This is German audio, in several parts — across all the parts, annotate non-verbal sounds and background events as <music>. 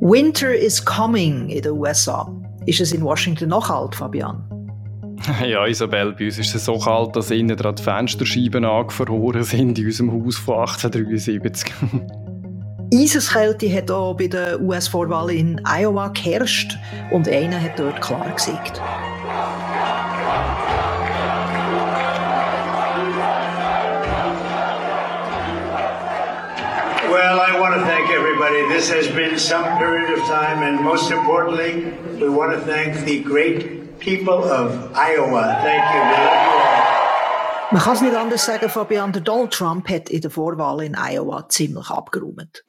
Winter is coming in den USA. Ist es in Washington noch kalt, Fabian? <laughs> Ja, Isabel, bei uns ist es so kalt, dass innen die Fensterscheiben angefroren sind in unserem Haus von 1873. <laughs> Eiseskälte hat auch bei der US-Vorwahl in Iowa geherrscht und einer hat dort klar gesiegt. Everybody. This has been some period of time, and most importantly, we want to thank the great people of Iowa. Thank you. We love you all. Man kann es nicht anders sagen, Fabian. Der Donald Trump hat in der Vorwahl in Iowa ziemlich abgeräumt.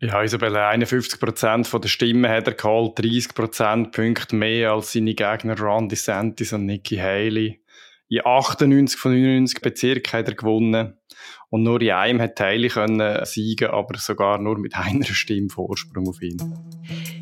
Ja, Isabelle, 51% der Stimmen hat er geholt, 30 Prozentpunkte mehr als seine Gegner Ron DeSantis und Nikki Haley. In 98 von 99 Bezirken hat er gewonnen. Und nur in einem hat Haley können siegen, aber sogar nur mit <laughs> einer Stimme Vorsprung auf ihn.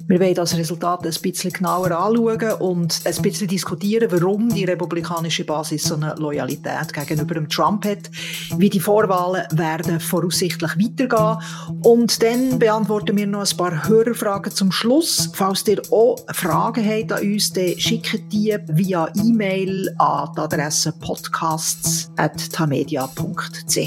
Wir wollen das Resultat ein bisschen genauer anschauen und ein bisschen diskutieren, warum die republikanische Basis so eine Loyalität gegenüber dem Trump hat, wie die Vorwahlen werden voraussichtlich weitergehen und dann beantworten wir noch ein paar Hörerfragen zum Schluss. Falls ihr auch Fragen habt an uns, dann schickt die via E-Mail an die Adresse podcasts.tamedia.ch.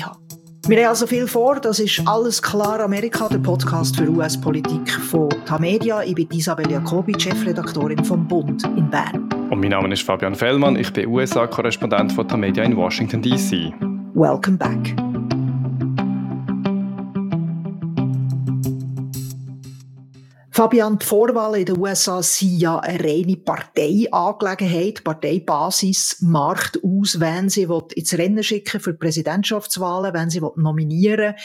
Wir haben also viel vor. Das ist «Alles klar Amerika», der Podcast für US-Politik von Tamedia. Ich bin Isabel Jacobi, Chefredaktorin vom Bund in Bern. Und mein Name ist Fabian Fellmann. Ich bin USA-Korrespondent von Tamedia in Washington, D.C. Welcome back. Fabian, die Vorwahlen in den USA sind ja eine reine Parteiangelegenheit. Parteibasis macht aus, wenn sie ins Rennen schicken für Präsidentschaftswahlen, wenn sie nominieren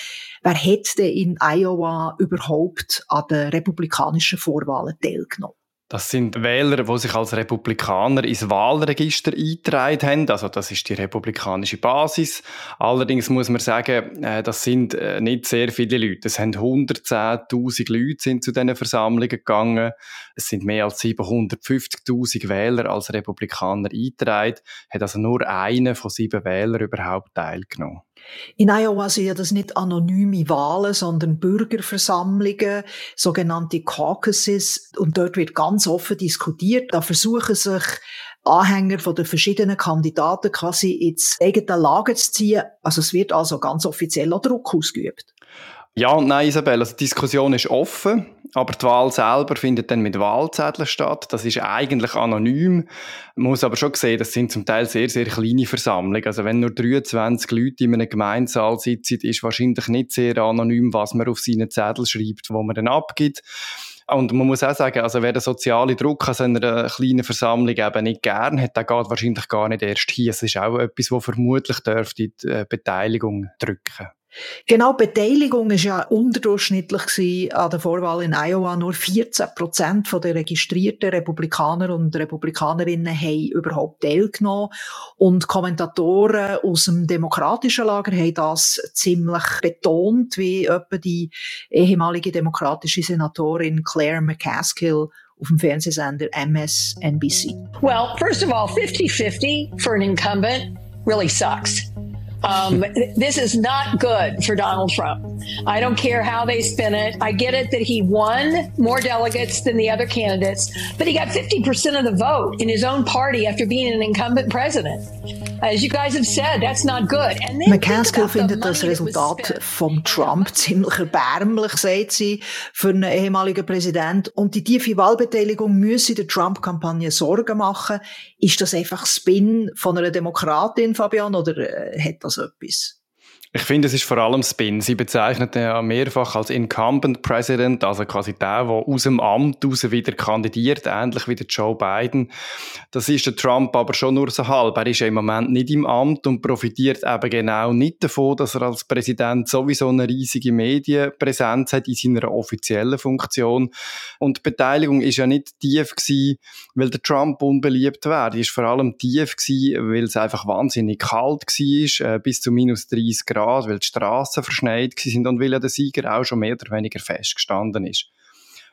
Wer hat denn in Iowa überhaupt an den republikanischen Vorwahlen teilgenommen? Das sind Wähler, die sich als Republikaner ins Wahlregister eingetragen haben. Also das ist die republikanische Basis. Allerdings muss man sagen, äh, das sind äh, nicht sehr viele Leute. Es sind 110.000 Leute sind zu diesen Versammlungen gegangen. Es sind mehr als 750.000 Wähler als Republikaner eingetragen. Hat also nur einer von sieben Wählern überhaupt teilgenommen. In Iowa sind ja das nicht anonyme Wahlen, sondern Bürgerversammlungen, sogenannte Caucuses. Und dort wird ganz offen diskutiert. Da versuchen sich Anhänger von den verschiedenen Kandidaten quasi ins eigene Lager zu ziehen. Also es wird also ganz offiziell auch Druck ausgeübt. Ja und nein, Isabel. Also die Diskussion ist offen, aber die Wahl selber findet dann mit Wahlzetteln statt. Das ist eigentlich anonym. Man muss aber schon sehen, das sind zum Teil sehr, sehr kleine Versammlungen. Also wenn nur 23 Leute in einem Gemeinsaal sitzen, ist wahrscheinlich nicht sehr anonym, was man auf seinen Zettel schreibt, wo man dann abgibt. Und man muss auch sagen, also wer den sozialen Druck an so einer kleinen Versammlung eben nicht gern hat, der geht wahrscheinlich gar nicht erst hier. Es ist auch etwas, was vermutlich dürfte die äh, Beteiligung drücken. Genau, Beteiligung war ja unterdurchschnittlich an der Vorwahl in Iowa. Nur 14 Prozent der registrierten Republikaner und Republikanerinnen haben überhaupt teilgenommen. Und Kommentatoren aus dem demokratischen Lager haben das ziemlich betont, wie etwa die ehemalige demokratische Senatorin Claire McCaskill auf dem Fernsehsender MSNBC. Well, first of all, 50-50 for an incumbent really sucks. Um, this is not good for Donald Trump. I don't care how they spin it. I get it that he won more delegates than the other candidates, but he got 50% of the vote in his own party after being an incumbent president. As you guys have said, that's not good. McCaskill findet das Resultat von Trump <laughs> ziemlich erbärmlich, sagt sie, für einen ehemaligen Präsident. Und die tiefe Wahlbeteiligung müsse der Trump-Kampagne Sorgen machen. Ist das einfach Spin von einer Demokratin, Fabian, oder äh, hat das etwas? Ich finde, es ist vor allem Spin. Sie bezeichnet ihn ja mehrfach als Incumbent President, also quasi der, der aus dem Amt raus wieder kandidiert, ähnlich wie der Joe Biden. Das ist der Trump aber schon nur so halb. Er ist ja im Moment nicht im Amt und profitiert eben genau nicht davon, dass er als Präsident sowieso eine riesige Medienpräsenz hat in seiner offiziellen Funktion. Und die Beteiligung ist ja nicht tief gewesen, weil der Trump unbeliebt war. Die ist vor allem tief gewesen, weil es einfach wahnsinnig kalt war, äh, bis zu minus 30 Grad Grad, weil die Straßen verschneit sind und weil ja der Sieger auch schon mehr oder weniger festgestanden ist.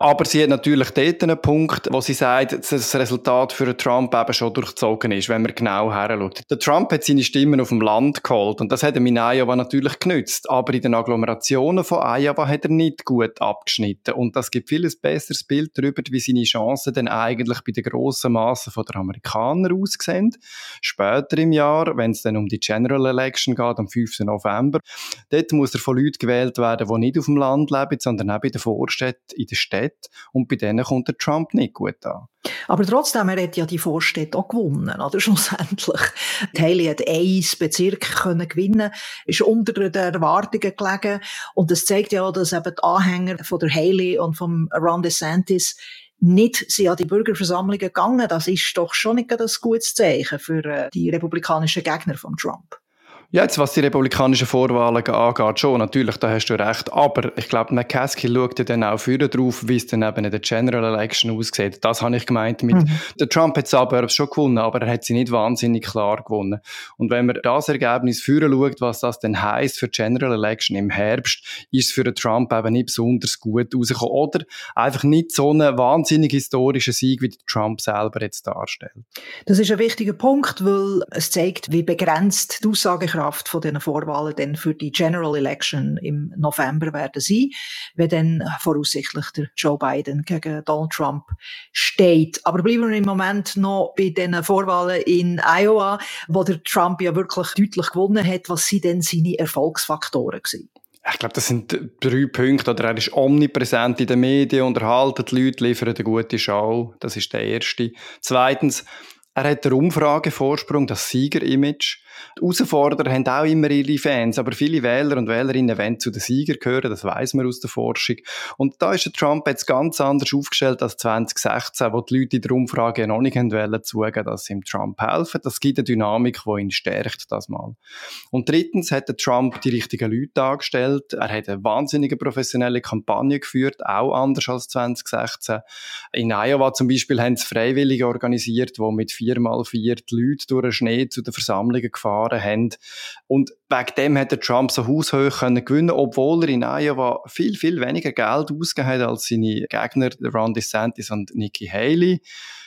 Aber sie hat natürlich dort einen Punkt, wo sie sagt, dass das Resultat für Trump eben schon durchzogen ist, wenn man genau heranschaut. Der Trump hat seine Stimmen auf dem Land geholt und das hat ihm in Iowa natürlich genützt. Aber in den Agglomerationen von Iowa hat er nicht gut abgeschnitten. Und das gibt vieles besseres Bild darüber, wie seine Chancen denn eigentlich bei den grossen Massen der Amerikaner aussehen. Später im Jahr, wenn es dann um die General Election geht, am 5. November, dort muss er von Leuten gewählt werden, die nicht auf dem Land leben, sondern auch in den Vorstädten, in der Stadt. Und bei denen kommt der Trump nicht gut an. Aber trotzdem, er hat ja die Vorstädte auch gewonnen, oder? <laughs> Schlussendlich. Die Haley hat ein Bezirk können gewinnen, ist unter den Erwartungen gelegen. Und das zeigt ja auch, dass eben die Anhänger von der Haley und von Ron DeSantis nicht sind an die Bürgerversammlungen gegangen. Das ist doch schon nicht ein gutes Zeichen für äh, die republikanischen Gegner von Trump. Ja, jetzt was die republikanischen Vorwahlen angeht, schon, natürlich, da hast du recht. Aber ich glaube, McCaskill schaut ja dann auch früher drauf, wie es dann eben in der General Election aussieht. Das habe ich gemeint mit, mhm. der Trump hat Suburbs schon gewonnen, aber er hat sie nicht wahnsinnig klar gewonnen. Und wenn man das Ergebnis führen schaut, was das denn heisst für die General Election im Herbst, ist es für den Trump eben nicht besonders gut rausgekommen. Oder einfach nicht so einen wahnsinnig historischen Sieg, wie Trump selber jetzt darstellt. Das ist ein wichtiger Punkt, weil es zeigt, wie begrenzt die Aussagekraft Kraft von diesen Vorwahlen dann für die General Election im November werden sein, wenn dann voraussichtlich der Joe Biden gegen Donald Trump steht. Aber bleiben wir im Moment noch bei den Vorwahlen in Iowa, wo der Trump ja wirklich deutlich gewonnen hat. Was sind denn seine Erfolgsfaktoren gewesen? Ich glaube, das sind drei Punkte. Oder er ist omnipräsent in den Medien, unterhalten die Leute, liefert eine gute Show. Das ist der erste. Zweitens, er hat den Umfragevorsprung, das Siegerimage. Die Herausforderer haben auch immer ihre Fans, aber viele Wähler und Wählerinnen wollen zu den Siegern gehören, das weiß man aus der Forschung. Und da ist der Trump jetzt ganz anders aufgestellt als 2016, wo die Leute in der Umfrage noch nicht wollen zugeben, dass sie ihm Trump helfen. Das gibt eine Dynamik, die ihn stärkt, das mal. Und drittens hat der Trump die richtigen Leute angestellt. Er hat eine wahnsinnige professionelle Kampagne geführt, auch anders als 2016. In Iowa zum Beispiel haben sie Freiwillige organisiert, die mit vier mal vier Leute durch den Schnee zu den Versammlungen gefahren haben. Und wegen dem hat Trump so haushoch können gewinnen, obwohl er in Iowa viel, viel weniger Geld ausgegeben hat als seine Gegner, Ron DeSantis und Nikki Haley.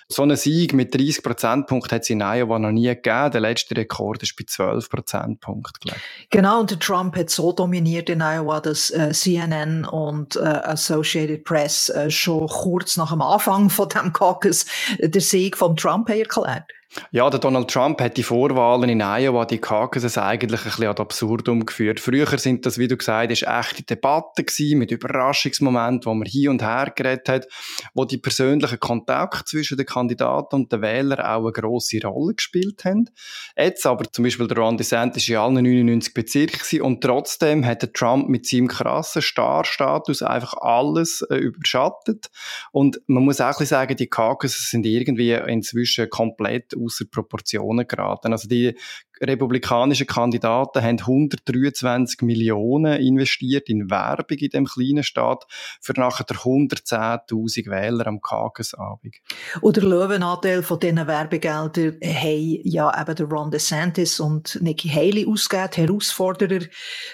So einen Sieg mit 30 Prozentpunkten hat es in Iowa noch nie gegeben. Der letzte Rekord ist bei 12 Prozentpunkten. Genau, und Trump hat so dominiert in Iowa, dass äh, CNN und äh, Associated Press äh, schon kurz nach dem Anfang von dem Caucus äh, der Sieg von Trump erklärt. Ja, der Donald Trump hat die Vorwahlen in Iowa, die Caucuses eigentlich ein bisschen ad absurdum geführt. Früher sind das, wie du gesagt hast, echte Debatten gewesen, mit Überraschungsmomenten, wo man hier und her geredet hat, wo die persönlichen Kontakte zwischen den Kandidaten und den Wählern auch eine grosse Rolle gespielt haben. Jetzt aber, zum Beispiel der Ron DeSantis in allen 99 Bezirken und trotzdem hat der Trump mit seinem krassen Star-Status einfach alles äh, überschattet. Und man muss auch ein bisschen sagen, die Caucuses sind irgendwie inzwischen komplett außer Proportionen geraten. Also die republikanischen Kandidaten haben 123 Millionen investiert in Werbung in dem kleinen Staat für nachher 110.000 Wähler am Caucusabend. Und der Löwenanteil von diesen Werbegeldern haben ja eben Ron DeSantis und Nikki Haley ausgegeben. Herausforderer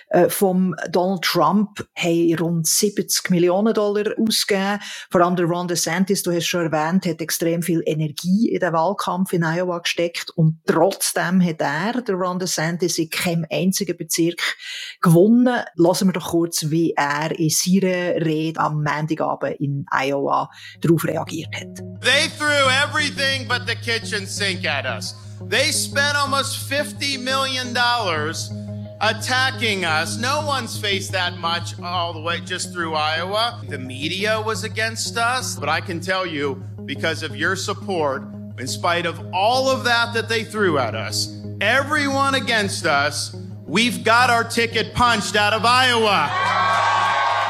äh, vom Donald Trump haben rund 70 Millionen Dollar ausgegeben. Vor allem Ron DeSantis, du hast schon erwähnt, hat extrem viel Energie in den Wahlkampf in Iowa gesteckt und trotzdem hat er er, der Ron DeSantis, in keinem einzigen Bezirk gewonnen. Lassen wir doch kurz, wie er in seiner Rede am Montagabend in Iowa darauf reagiert hat. They threw everything but the kitchen sink at us. They spent almost 50 million dollars attacking us. No one's faced that much all the way just through Iowa. The media was against us, but I can tell you because of your support, in spite of all of that that they threw at us, everyone against us, we've got our ticket punched out of Iowa.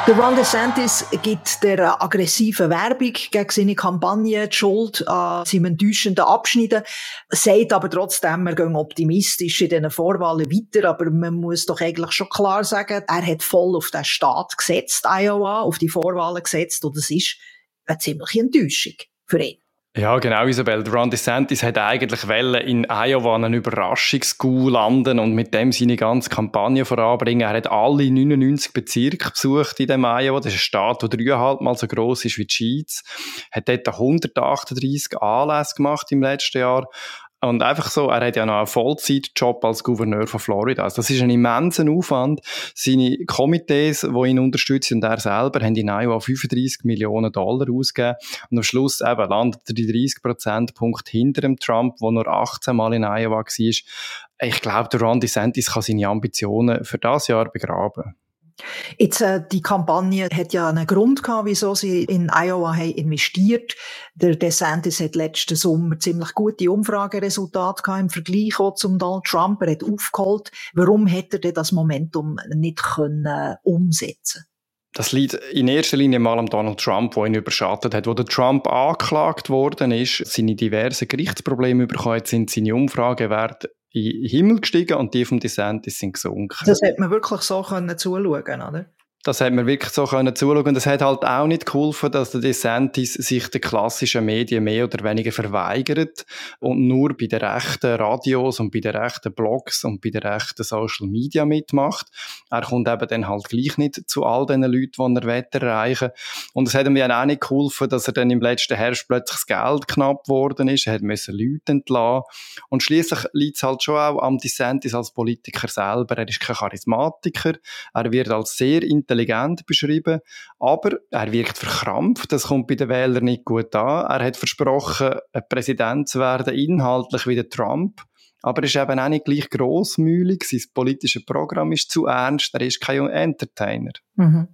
Der Ron DeSantis gibt der aggressiven Werbung gegen seine Kampagne die Schuld an seinem enttäuschenden Abschneiden, sagt aber trotzdem, wir gehen optimistisch in diesen Vorwahlen weiter, aber man muss doch eigentlich schon klar sagen, er hat voll auf den Staat gesetzt, Iowa, auf die Vorwahlen gesetzt und das ist eine ziemliche Enttäuschung für ihn. Ja, genau, Isabel. Ron DeSantis hat eigentlich in Iowa einen Überraschungsgau landen und mit dem seine ganze Kampagne voranbringen. Er hat alle 99 Bezirke besucht in dem Iowa. Das ist ein Staat, der dreieinhalb Mal so groß ist wie die Schweiz. Hat dort 138 Anlässe gemacht im letzten Jahr. Und einfach so, er hat ja noch einen Vollzeitjob als Gouverneur von Florida. Also das ist ein immenser Aufwand. Seine Komitees, die ihn unterstützen, und er selber, haben in Iowa 35 Millionen Dollar ausgegeben. Und am Schluss eben landet er die 30 Prozentpunkt hinter dem Trump, der nur 18 Mal in Iowa war. Ich glaube, der Ron DeSantis kann seine Ambitionen für das Jahr begraben. Jetzt, äh, die Kampagne hat ja einen Grund gehabt, wieso sie in Iowa haben investiert. Der DeSantis hat letzten Sommer ziemlich gute Umfrageresultate gehabt im Vergleich auch zum Donald Trump. Er hat aufgeholt. Warum hätte er denn das Momentum nicht können äh, umsetzen? Das liegt in erster Linie mal am Donald Trump, der ihn überschattet hat. Wo der Trump angeklagt worden ist, seine diversen Gerichtsprobleme bekommen sind, seine Umfragewerte in den Himmel gestiegen und die vom DeSantis sind gesunken. Das hätte man wirklich so können zuschauen, oder? Das hat man wirklich so können zuschauen. Und es hat halt auch nicht geholfen, dass der DeSantis sich den klassischen Medien mehr oder weniger verweigert und nur bei den rechten Radios und bei den rechten Blogs und bei den rechten Social Media mitmacht. Er kommt eben dann halt gleich nicht zu all den Leuten, die er Wetter erreichen Und es hat ihm ja auch nicht geholfen, dass er dann im letzten Herbst plötzlich das Geld knapp geworden ist. Er hat müssen Leute entlassen. Und schließlich liegt es halt schon auch am DeSantis als Politiker selber. Er ist kein Charismatiker. Er wird als sehr intelligent intelligent beschrieben, aber er wirkt verkrampft, das kommt bei den Wählern nicht gut an. Er hat versprochen, ein Präsident zu werden, inhaltlich wie der Trump, aber er ist eben auch nicht gleich grossmühlig, sein politisches Programm ist zu ernst, er ist kein Entertainer. Mhm.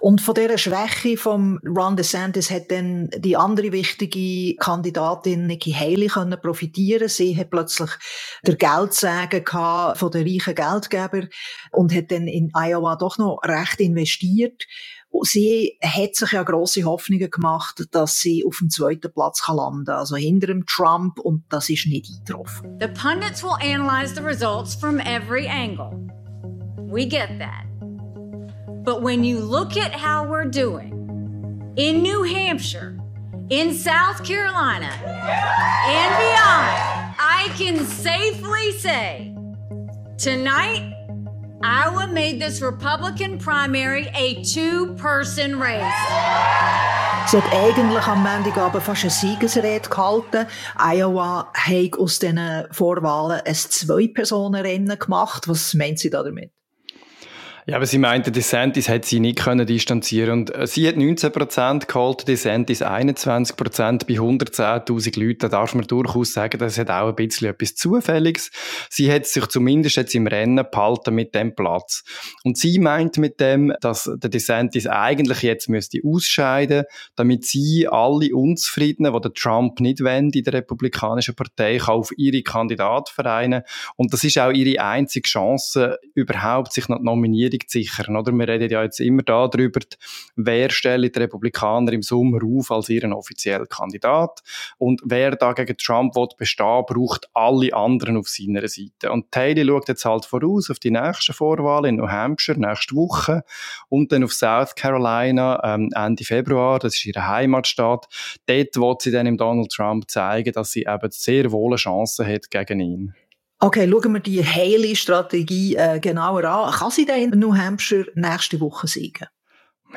Und von dieser Schwäche von Ron DeSantis hat dann die andere wichtige Kandidatin Nikki Haley können profitieren. Sie hat plötzlich der Geldsäge von den reichen Geldgebern und hat dann in Iowa doch noch recht investiert. Sie hat sich ja große Hoffnungen gemacht, dass sie auf dem zweiten Platz landen kann, also hinter dem Trump, und das ist nicht eingetroffen. The pundits will analyze the results from every angle. We get that. But when you look at how we're doing in New Hampshire, in South Carolina, and beyond, I can safely say tonight, Iowa made this Republican primary a two-person race. Sie hat eigentlich am Montagabend fast eine Siegesrede gehalten. Iowa hat aus diesen Vorwahlen ein Zwei-Personen-Rennen gemacht. Was meint sie da damit? Ja, aber sie meinte, DeSantis hat sie nicht können distanzieren und äh, sie hat 19% geholt, DeSantis 21% bei 110.000 Leuten. Da darf man durchaus sagen, das hat auch ein bisschen etwas Zufälliges. Sie hat sich zumindest jetzt im Rennen behalten mit dem Platz. Und sie meint mit dem, dass der DeSantis eigentlich jetzt müsste ausscheiden, damit sie alle Unzufriedenen, die der Trump nicht wollen, in der Republikanischen Partei, auf ihre Kandidat vereinen. Und das ist auch ihre einzige Chance, überhaupt sich noch nominieren Regierung zu sichern. Oder? Wir reden ja jetzt immer darüber, wer stellen die Republikaner im Sommer auf als ihren offiziellen Kandidat und wer da gegen Trump will bestehen, braucht alle anderen auf seiner Seite. Und Taylor schaut jetzt halt voraus auf die nächste Vorwahl in New Hampshire nächste Woche und dann auf South Carolina ähm, Ende Februar, das ist ihre Heimatstadt. Dort wird sie dann im Donald Trump zeigen, dass sie eben sehr wohl eine Chance hat gegen ihn. Okay, schauen wir die Haley-Strategie äh, genauer an. Kann sie denn in New Hampshire nächste Woche siegen?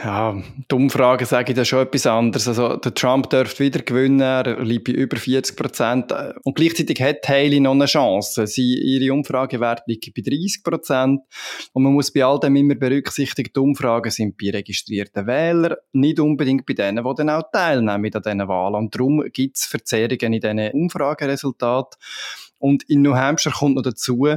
Ja, die Umfragen sage ich da schon etwas anderes. Also, der Trump dürfte wieder gewinnen, er liegt bei über 40 Prozent. Und gleichzeitig hat Haley noch eine Chance. Sie, ihre Umfragewerte liegen bei 30 Prozent. Und man muss bei all dem immer berücksichtigen, die Umfragen sind bei registrierten Wählern, nicht unbedingt bei denen, die dann auch teilnehmen an diesen Wahlen. Und darum gibt es Verzerrungen in diesen Umfrageresultaten. Und in New Hampshire kommt noch dazu,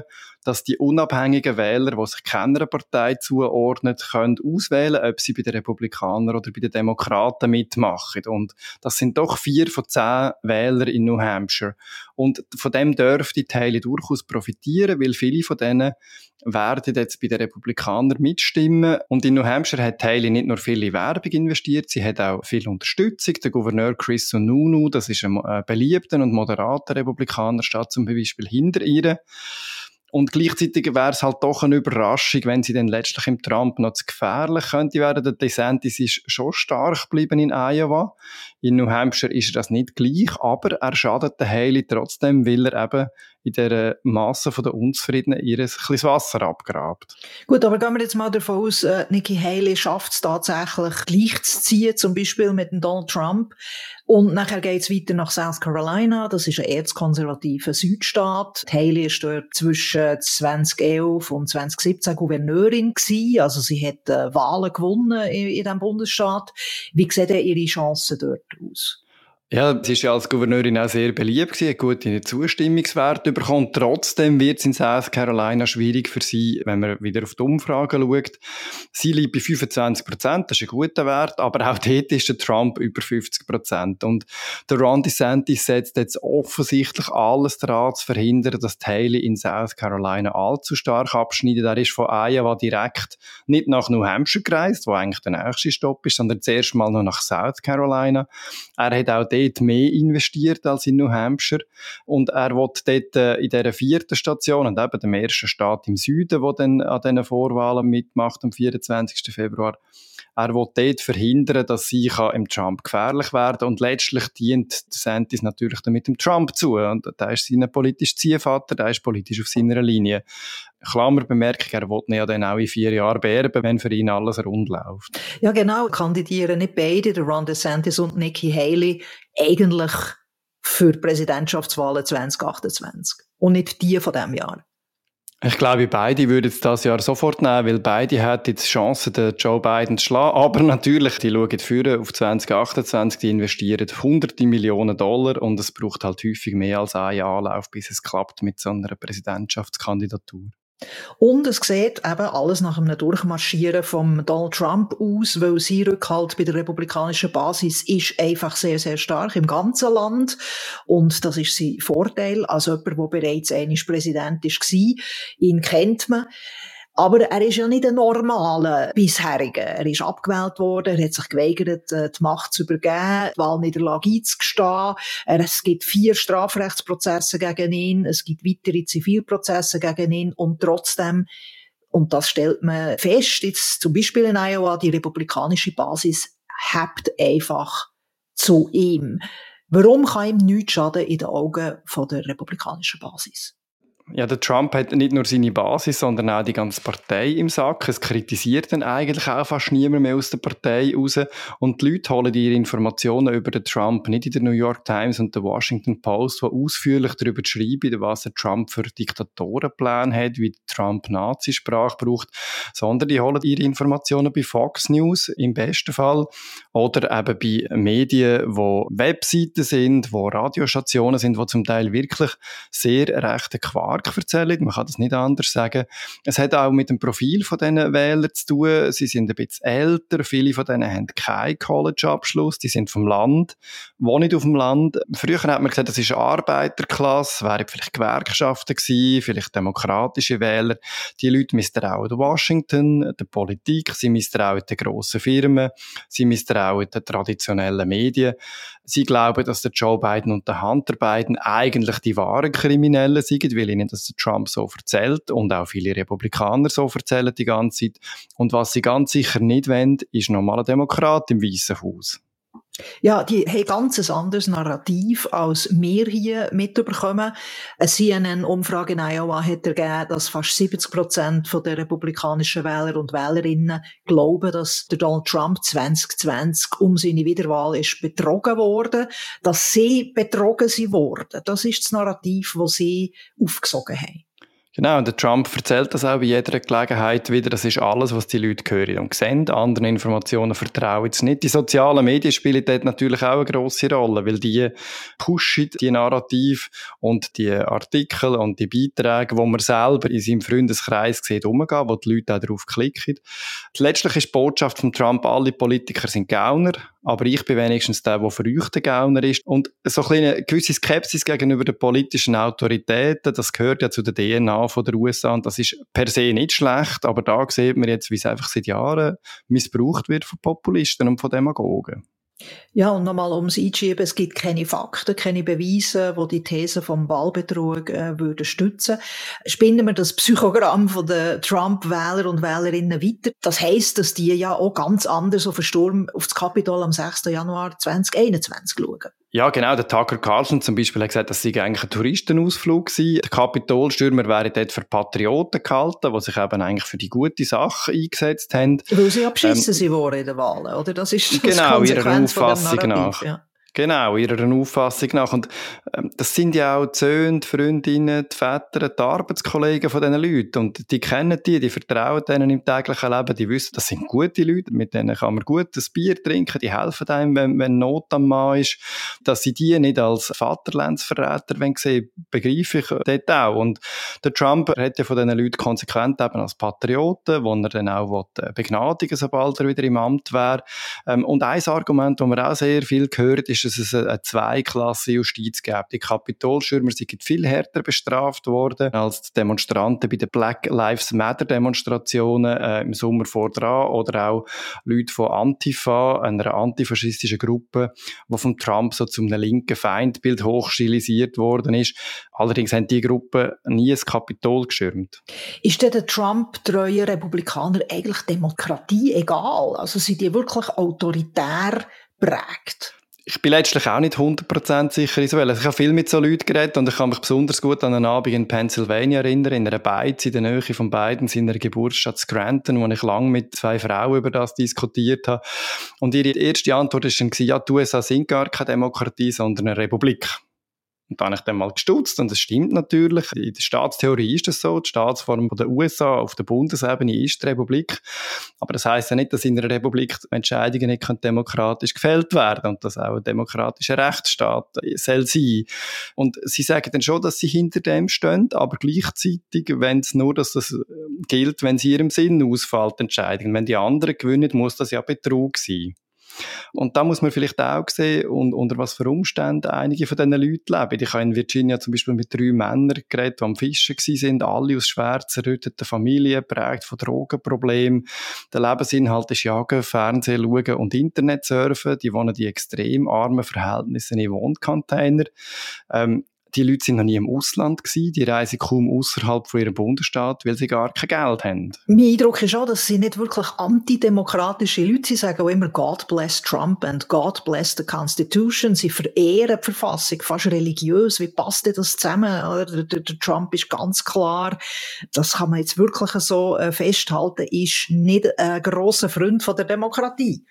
dass die unabhängigen Wähler, die sich keiner Partei zuordnen, können auswählen, ob sie bei den Republikanern oder bei den Demokraten mitmachen. Und das sind doch vier von zehn Wählern in New Hampshire. Und von dem dürfte Haley durchaus profitieren, weil viele von denen werden jetzt bei den Republikanern mitstimmen. Und in New Hampshire hat Haley nicht nur viele Werbung investiert, sie hat auch viel Unterstützung. Der Gouverneur Chris Sununu, das ist ein äh, beliebter und moderater Republikaner, steht zum Beispiel hinter ihr. Und gleichzeitig wäre es halt doch eine Überraschung, wenn sie dann letztlich im Trump noch zu gefährlich könnte werden. Der DeSantis ist schon stark geblieben in Iowa. In New Hampshire ist das nicht gleich, aber er schadet der Haley trotzdem, weil er eben in dieser Masse der Unzufriedenen ihr ein bisschen Wasser abgrabt. Gut, aber gehen wir jetzt mal davon aus, äh, Nikki Haley schafft es tatsächlich gleich zu ziehen, zum Beispiel mit dem Donald Trump. Und nachher geht es weiter nach South Carolina. Das ist ein erzkonservativer Südstaat. Haley ist dort zwischen 2011 und 2017 Gouverneurin gewesen. Also sie hat äh, Wahlen gewonnen in, in diesem Bundesstaat. Wie sehen denn ihre Chancen dort aus? Ja, sie ist ja als Gouverneurin auch sehr beliebt gewesen, hat gute Zustimmungswerte bekommen. Trotzdem wird es in South Carolina schwierig für sie, wenn man wieder auf die Umfragen schaut. Sie liegt bei 25 Prozent, das ist ein guter Wert, aber auch dort ist der Trump über 50 Prozent. Und der Ron DeSantis setzt jetzt offensichtlich alles daran zu verhindern, dass Haley in South Carolina allzu stark abschneidet. Er ist von Iowa direkt nicht nach New Hampshire gereist, wo eigentlich der nächste Stopp ist, sondern zuerst mal noch nach South Carolina. Er hat auch mehr investiert als in New Hampshire. Und er will dort äh, in dieser vierten Station und eben dem ersten Staat im Süden, wo dann an diesen Vorwahlen mitmacht am 24. Februar, er will dort verhindern, dass sie im Trump gefährlich werden und letztlich dient DeSantis natürlich damit dem Trump zu und da ist sein politischer Ziehvater, der ist politisch auf seiner Linie. Klammer Bemerkung, er will ja dann auch in vier Jahren beerben, wenn für ihn alles rund läuft. Ja genau, kandidieren nicht beide, Ron DeSantis und Nikki Haley, eigentlich für die Präsidentschaftswahlen 2028 und nicht die von diesem Jahr. Ich glaube, beide würden es das Jahr sofort nehmen, weil beide hätten die Chance, den Joe Biden zu schlagen. Aber natürlich, die schauen führen auf 2028, die investieren hunderte Millionen Dollar und es braucht halt häufig mehr als einen Anlauf, bis es klappt mit so einer Präsidentschaftskandidatur. Und es sieht eben alles nach einem Durchmarschieren von Donald Trump aus, weil sein Rückhalt bei der republikanischen Basis ist einfach sehr, sehr stark im ganzen Land. Und das ist sein Vorteil. Als jemand, der bereits einmal Präsident war, ihn kennt man. Aber er ist ja nicht ein normaler bisheriger. Er ist abgewählt worden, er hat sich geweigert, äh, die Macht zu übergeben, die Wahlniederlage einzugestehen. Es gibt vier Strafrechtsprozesse gegen ihn, es gibt weitere Zivilprozesse gegen ihn und trotzdem und das stellt man fest, jetzt zum Beispiel in Iowa, die republikanische Basis hebt einfach zu ihm. Warum kann ihm nichts schaden in den Augen von der republikanischen Basis? Ja, der Trump hat nicht nur seine Basis, sondern auch die ganze Partei im Sack. Es kritisiert dann eigentlich auch fast niemand mehr aus der Partei raus. Und die Leute holen ihre Informationen über den Trump nicht in der New York Times und der Washington Post, die ausführlich darüber schreiben, was der Trump für Diktatorenpläne hat, wie Trump Nazisprache braucht, sondern die holen ihre Informationen bei Fox News im besten Fall oder eben bei Medien, wo Webseiten sind, wo Radiostationen sind, wo zum Teil wirklich sehr rechte Quark Marktverzählung, man kann das nicht anders sagen. Es hat auch mit dem Profil von diesen Wählern zu tun. Sie sind ein bisschen älter, viele von denen haben keinen College-Abschluss, die sind vom Land, wohnen auf dem Land. Früher hat man gesagt, das ist Arbeiterklasse, wären vielleicht Gewerkschaften gewesen, vielleicht demokratische Wähler. Die Leute misstrauen Washington, der Politik, sie misstrauen den grossen Firmen, sie misstrauen den traditionellen Medien. Sie glauben, dass der Joe Biden und der Hunter Biden eigentlich die wahren Kriminellen sind, weil ihnen das Trump so erzählt und auch viele Republikaner so erzählen die ganze Zeit. Und was sie ganz sicher nicht wollen, ist normaler Demokrat im Weißen Haus. Ja, die haben ganz ein anderes Narrativ, als wir hier mitbekommen. Eine CNN-Umfrage in Iowa hat ergeben, dass fast 70 Prozent der republikanischen Wähler und Wählerinnen glauben, dass Donald Trump 2020 um seine Wiederwahl ist betrogen worden, dass sie betrogen sie worden. Das ist das Narrativ, das sie aufgesogen haben. Genau, und der Trump erzählt das auch bei jeder Gelegenheit wieder. Das ist alles, was die Leute hören und sehen. Anderen Informationen vertrauen sie nicht. Die sozialen Medien spielen dort natürlich auch eine grosse Rolle, weil die pushen die Narrativ und die Artikel und die Beiträge, wo man selber in seinem Freundeskreis sieht, umgehen, wo die Leute auch darauf klicken. Letztlich ist die Botschaft von Trump, alle Politiker sind Gauner, aber ich bin wenigstens der, der der Gauner ist. Und so eine gewisse Skepsis gegenüber den politischen Autoritäten, das gehört ja zu der DNA von der USA und das ist per se nicht schlecht, aber da sieht man jetzt, wie es einfach seit Jahren missbraucht wird von Populisten und von Demagogen. Ja, und nochmal ums Einschieben, es gibt keine Fakten, keine Beweise, wo die These vom Wahlbetrug äh, würden stützen. Spinnen wir das Psychogramm von den Trump-Wähler und Wählerinnen weiter. Das heisst, dass die ja auch ganz anders auf den Sturm auf das Kapitol am 6. Januar 2021 schauen. Ja, genau. Der Tucker Carlson zum Beispiel hat gesagt, das sei eigentlich ein Touristenausflug gewesen. Die Kapitolstürmer wären dort für Patrioten gehalten, die sich eben eigentlich für die gute Sache eingesetzt haben. Weil sie abschissen ähm, sie wurden in den Wahlen, oder? Das ist das genau, ihrer Auffassung nach. Ja. Genau, ihrer Auffassung nach. Und ähm, das sind ja auch die Söhne, die Freundinnen, die Väter, die Arbeitskollegen von diesen Leuten. Und die kennen die, die vertrauen denen im täglichen Leben, die wissen, das sind gute Leute, mit denen kann man gut ein Bier trinken, die helfen einem, wenn, wenn Not am Mann ist. Dass sie die nicht als Vaterlandsverräter sehen, begreife ich dort auch. Und der Trump hat ja von diesen Leuten konsequent eben als Patrioten, wo er dann auch äh, begnadigen sobald er wieder im Amt wäre. Ähm, und ein Argument, das man auch sehr viel gehört, ist, ist, dass es eine Zweiklasse-Justiz gibt. Die Kapitolschirmer sind viel härter bestraft worden als die Demonstranten bei den Black Lives Matter-Demonstrationen äh, im Sommer vor dran oder auch Leute von Antifa, einer antifaschistischen Gruppe, die von Trump so zum linken Feindbild hochstilisiert worden ist. Allerdings haben die Gruppen nie das Kapitol geschirmt. Ist denn der Trump-treue Republikaner eigentlich Demokratie egal? Also sind die wirklich autoritär prägt? Ich bin letztlich auch nicht 100% sicher, Isabel. Also ich habe viel mit so Leuten geredet und ich kann mich besonders gut an einen Abend in Pennsylvania erinnern, in einer Beiz, in der Nähe von beiden, in einer Geburtsstadt Scranton, wo ich lange mit zwei Frauen über das diskutiert habe. Und ihre erste Antwort war dann, ja, die USA sind gar keine Demokratie, sondern eine Republik. Und da habe ich dann mal gestutzt und das stimmt natürlich. In der Staatstheorie ist das so. Die Staatsform der USA auf der Bundesebene ist die Republik. Aber das heißt ja nicht, dass in einer Republik Entscheidungen nicht demokratisch gefällt werden und dass auch ein demokratischer Rechtsstaat soll sein. Und sie sagen dann schon, dass sie hinter dem stehen, aber gleichzeitig, wenn es nur, dass das gilt, wenn sie ihrem Sinn ausfällt, Entscheidungen. Wenn die anderen gewinnen, muss das ja Betrug sein. Und da muss man vielleicht auch sehen, und, unter was für Umständen einige von diesen Leuten leben. Ich habe in Virginia zum Beispiel mit drei Männern geredet, die am Fischen sind, alle aus schwer zerrütteten Familien, prägt von Drogenproblemen. Der Lebensinhalt ist Jagen, Fernsehen schauen und Internet surfen. Die wohnen in extrem armen Verhältnissen in Wohncontainer. Ähm, die Leute sind noch nie im Ausland gewesen, die reisen kaum außerhalb von ihrem Bundesstaat, weil sie gar kein Geld haben. Mein Eindruck ist auch, dass sie nicht wirklich antidemokratische Leute sind. Sie sagen auch immer God bless Trump and God bless the Constitution. Sie verehren die Verfassung fast religiös. Wie passt denn das zusammen? Der, der, der Trump ist ganz klar, das kann man jetzt wirklich so äh, festhalten, ist nicht ein grosser Freund von der Demokratie.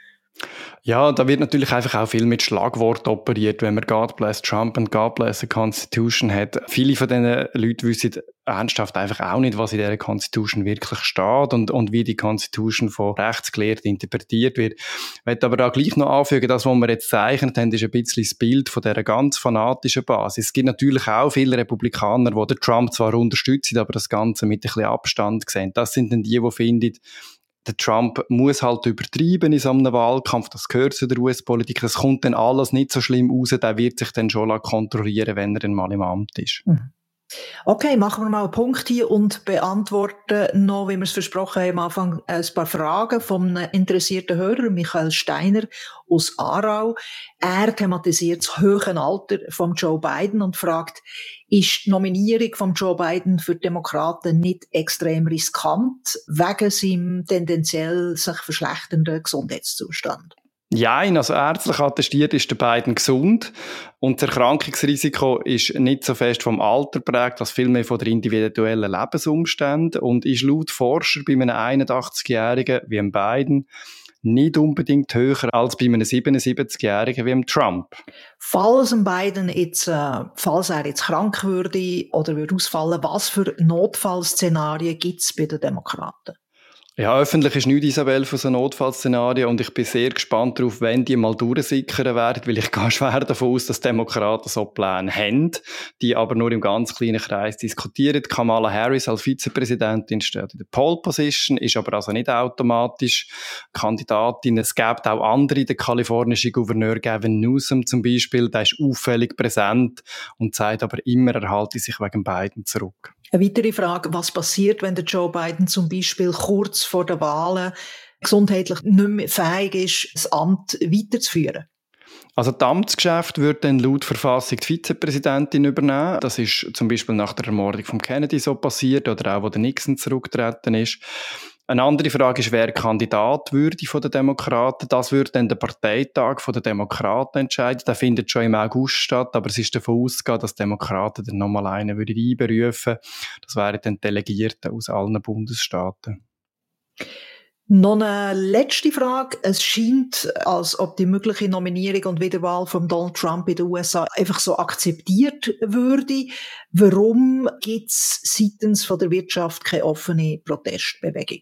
Ja, da wird natürlich einfach auch viel mit Schlagwort operiert, wenn man God bless Trump und God bless the Constitution hat. Viele von diesen Leuten wissen ernsthaft einfach auch nicht, was in dieser Constitution wirklich steht und, und wie die Constitution von Rechtsgelehrten interpretiert wird. Ich möchte aber da gleich noch anfügen, das, was wir jetzt zeichnet haben, ist ein bisschen das Bild von dieser ganz fanatischen Basis. Es gibt natürlich auch viele Republikaner, die Trump zwar unterstützen, aber das Ganze mit ein bisschen Abstand sehen. Das sind dann die, die finden, der Trump muss halt übertreiben in so einem Wahlkampf, das gehört zu der US-Politik, das kommt dann alles nicht so schlimm raus, der wird sich dann schon kontrollieren, wenn er dann mal im Amt ist. Mhm. Okay, machen wir mal einen Punkt hier und beantworten noch, wie wir es versprochen haben, am Anfang ein paar Fragen vom interessierten Hörer, Michael Steiner aus Aarau. Er thematisiert das hohe Alter von Joe Biden und fragt, ist die Nominierung von Joe Biden für Demokraten nicht extrem riskant wegen seinem tendenziell sich verschlechternden Gesundheitszustand? Ja, also ärztlich attestiert ist der beiden gesund und das Erkrankungsrisiko ist nicht so fest vom Alter prägt, als vielmehr von der individuellen Lebensumstände und ist laut Forscher bei einem 81-Jährigen wie einem Biden nicht unbedingt höher als bei einem 77-Jährigen wie einem Trump. Falls ein Biden jetzt, äh, falls er jetzt krank würde oder würde ausfallen, was für Notfallszenarien gibt es bei den Demokraten? Ja, öffentlich ist nichts, Isabel, von so Notfallszenarien und ich bin sehr gespannt darauf, wenn die mal durchsickern werden, weil ich <laughs> gehe schwer davon aus, dass Demokraten so Pläne haben, die aber nur im ganz kleinen Kreis diskutieren. Kamala Harris als Vizepräsidentin steht in der Pole Position, ist aber also nicht automatisch Kandidatin. Es gibt auch andere, der kalifornische Gouverneur Gavin Newsom zum Beispiel, der ist auffällig präsent und sagt aber immer, er halte sich wegen beiden zurück. Eine weitere Frage, was passiert, wenn der Joe Biden zum Beispiel kurz vor der Wahlen gesundheitlich nicht mehr fähig ist, das Amt weiterzuführen? Also das Amtsgeschäft wird dann laut Verfassung die Vizepräsidentin übernehmen. Das ist zum Beispiel nach der Ermordung von Kennedy so passiert oder auch, wo der Nixon zurückgetreten ist. Eine andere Frage ist, wer Kandidat würde von den Demokraten. Das würde dann der Parteitag den Demokraten entscheiden. Der findet schon im August statt, aber es ist davon ausgegangen, dass die Demokraten dann nochmal einen würde einberufen. Das wären dann Delegierte aus allen Bundesstaaten. Noch eine letzte Frage. Es scheint, als ob die mögliche Nominierung und Wiederwahl von Donald Trump in den USA einfach so akzeptiert würde. Warum gibt es seitens von der Wirtschaft keine offene Protestbewegung?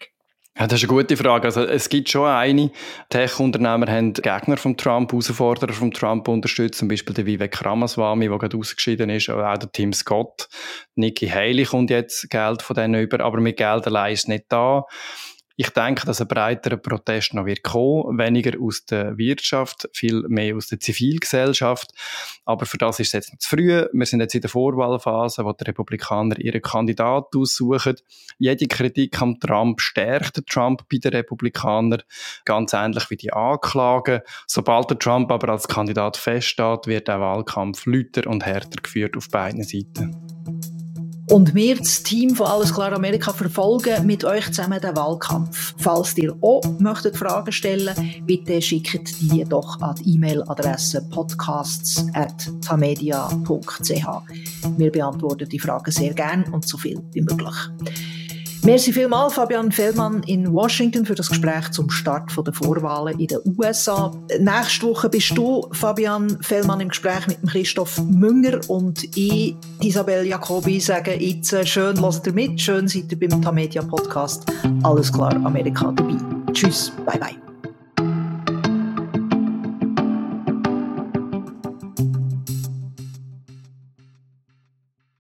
Ja, das ist eine gute Frage. Also, es gibt schon eine. Tech-Unternehmer haben Gegner von Trump, Herausforderer von Trump unterstützt. Zum Beispiel der Vivek Ramaswamy, der gerade ausgeschieden ist. Auch der Tim Scott. Nikki Haley kommt jetzt Geld von denen über. Aber mit Geld allein ist nicht da. Ich denke, dass ein breiterer Protest noch wird kommen, weniger aus der Wirtschaft, viel mehr aus der Zivilgesellschaft. Aber für das ist es jetzt noch zu früh. Wir sind jetzt in der Vorwahlphase, wo die Republikaner ihren Kandidaten aussuchen. Jede Kritik am Trump stärkt Trump bei den Republikanern, ganz ähnlich wie die Anklagen. Sobald der Trump aber als Kandidat feststeht, wird der Wahlkampf lüter und härter geführt auf beiden Seiten. Und wir, das Team von Alles klar Amerika, verfolgen mit euch zusammen den Wahlkampf. Falls ihr auch möchtet Fragen stellen bitte schickt die doch an die E-Mail-Adresse podcasts.tamedia.ch. Wir beantworten die Fragen sehr gern und so viel wie möglich. Merci vielmals, Fabian Fellmann in Washington, für das Gespräch zum Start der Vorwahlen in den USA. Nächste Woche bist du, Fabian Fellmann, im Gespräch mit Christoph Münger und ich, Isabel Jacobi, sagen jetzt äh, schön, lasst ihr mit, schön seid ihr beim Tamedia Podcast. Alles klar, Amerika dabei. Tschüss, bye bye.